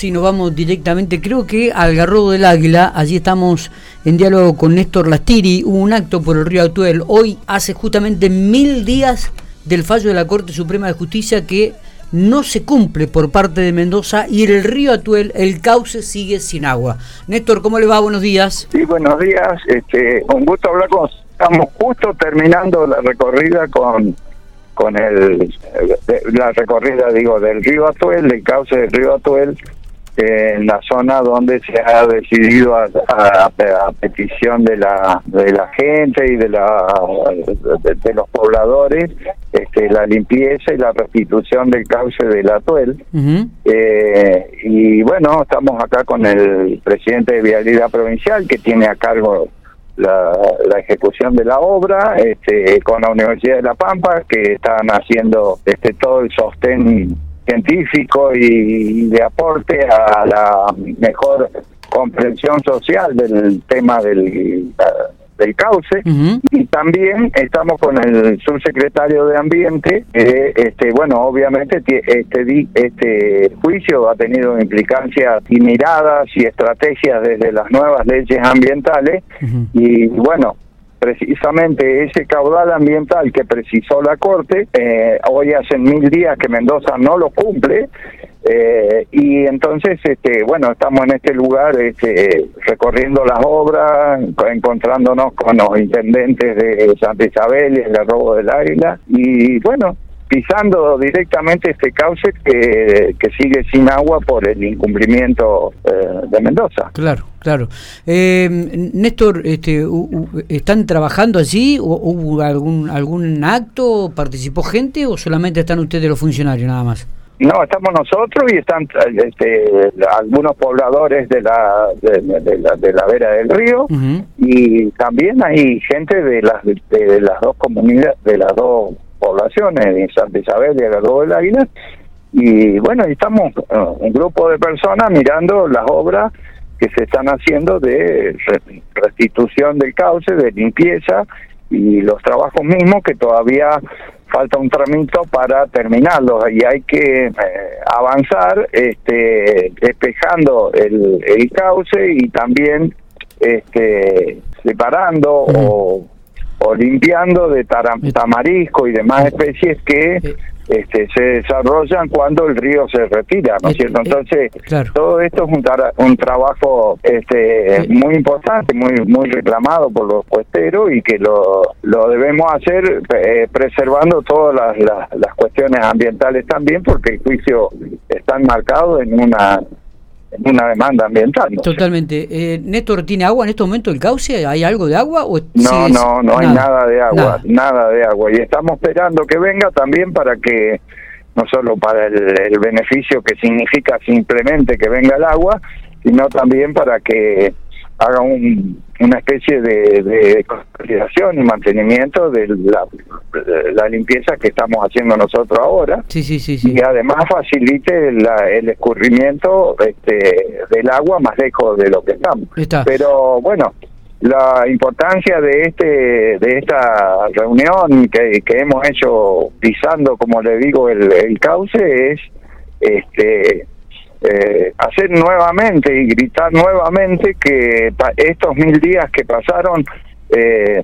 sí, nos vamos directamente, creo que al Garrobo del Águila, allí estamos en diálogo con Néstor Lastiri, hubo un acto por el río Atuel, hoy hace justamente mil días del fallo de la Corte Suprema de Justicia que no se cumple por parte de Mendoza y el río Atuel, el cauce sigue sin agua. Néstor, ¿cómo le va? Buenos días. Sí, buenos días, este, un gusto hablar con Estamos justo terminando la recorrida con con el la recorrida digo del río Atuel, del cauce del río Atuel en la zona donde se ha decidido a, petición de la de la gente y de la de, los pobladores este, la limpieza y la restitución del cauce del Atuel. Eh, y bueno estamos acá con el presidente de vialidad provincial que tiene a cargo la, la, ejecución de la obra este, con la Universidad de La Pampa que están haciendo este todo el sostén científico y de aporte a la mejor comprensión social del tema del del cauce. Y también estamos con el subsecretario de ambiente este bueno obviamente este este juicio ha tenido implicancias y miradas y estrategias desde las nuevas leyes ambientales. Y bueno precisamente ese caudal ambiental que precisó la Corte, eh, hoy hace mil días que Mendoza no lo cumple, eh, y entonces, este, bueno, estamos en este lugar este, recorriendo las obras, encontrándonos con los intendentes de Santa Isabel y el robo del Águila, y bueno, pisando directamente este cauce que, que sigue sin agua por el incumplimiento eh, de Mendoza. Claro, claro. Eh, Néstor, este, ¿están trabajando allí? ¿O ¿Hubo algún, algún acto? ¿Participó gente o solamente están ustedes los funcionarios nada más? No, estamos nosotros y están este, algunos pobladores de la, de, la, de la vera del río y también hay gente de las de las dos comunidades, de las dos poblaciones, en Santa Isabel y Agarro del Águila. Y bueno, estamos eh, un grupo de personas mirando las obras que se están haciendo de restitución del cauce, de limpieza y los trabajos mismos que todavía falta un tramito para terminarlos y hay que eh, avanzar este despejando el, el cauce y también este separando o o limpiando de tamarisco y demás especies que este, se desarrollan cuando el río se retira, ¿no es cierto? Entonces, todo esto es un, un trabajo este, muy importante, muy muy reclamado por los puesteros y que lo, lo debemos hacer eh, preservando todas las, las cuestiones ambientales también, porque el juicio está enmarcado en una una demanda ambiental. Totalmente. Eh, Néstor, ¿tiene agua en este momento el cauce? ¿Hay algo de agua? O no, no, no hay nada de agua, nada. de agua. Y estamos esperando que venga también para que, no solo para el, beneficio que significa simplemente que venga el agua, sino también para que haga un, una especie de, de y mantenimiento de la, la, limpieza que estamos haciendo nosotros ahora. Sí, sí, sí, y además facilite el escurrimiento este, del agua más lejos de lo que estamos. Pero bueno, la importancia de este de esta reunión que, que hemos hecho pisando, como le digo, el, el cauce es este eh, hacer nuevamente y gritar nuevamente que estos mil días que pasaron eh,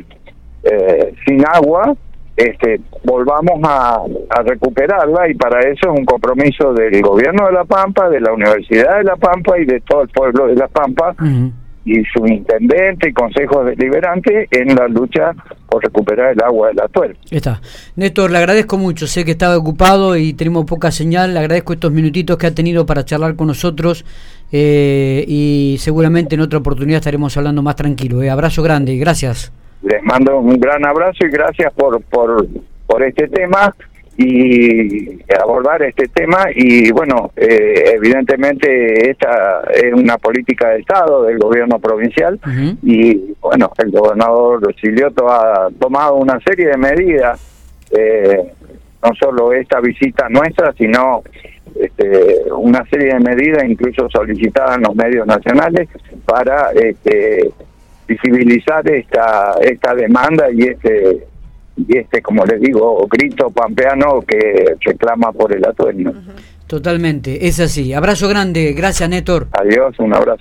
eh, sin agua, este, volvamos a, recuperarla y para eso es un compromiso del gobierno de La Pampa, de la Universidad de La Pampa y de todo el pueblo de La Pampa y su intendente y consejos deliberantes en la lucha por recuperar el agua del atuel. Está. Néstor, le agradezco mucho, sé que estaba ocupado y tenemos poca señal, le agradezco estos minutitos que ha tenido para charlar con nosotros eh, y seguramente en otra oportunidad estaremos hablando más tranquilo. Eh. Abrazo grande, gracias. Les mando un gran abrazo y gracias por, por, por este tema y abordar este tema y bueno eh, evidentemente esta es una política de estado del gobierno provincial y bueno el gobernador Silioto ha tomado una serie de medidas eh, no solo esta visita nuestra sino este, una serie de medidas incluso solicitadas en los medios nacionales para este, visibilizar esta esta demanda y este y este, como les digo, grito pampeano que reclama por el atuendo. Totalmente, es así. Abrazo grande, gracias Néstor. Adiós, un abrazo.